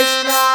Krishna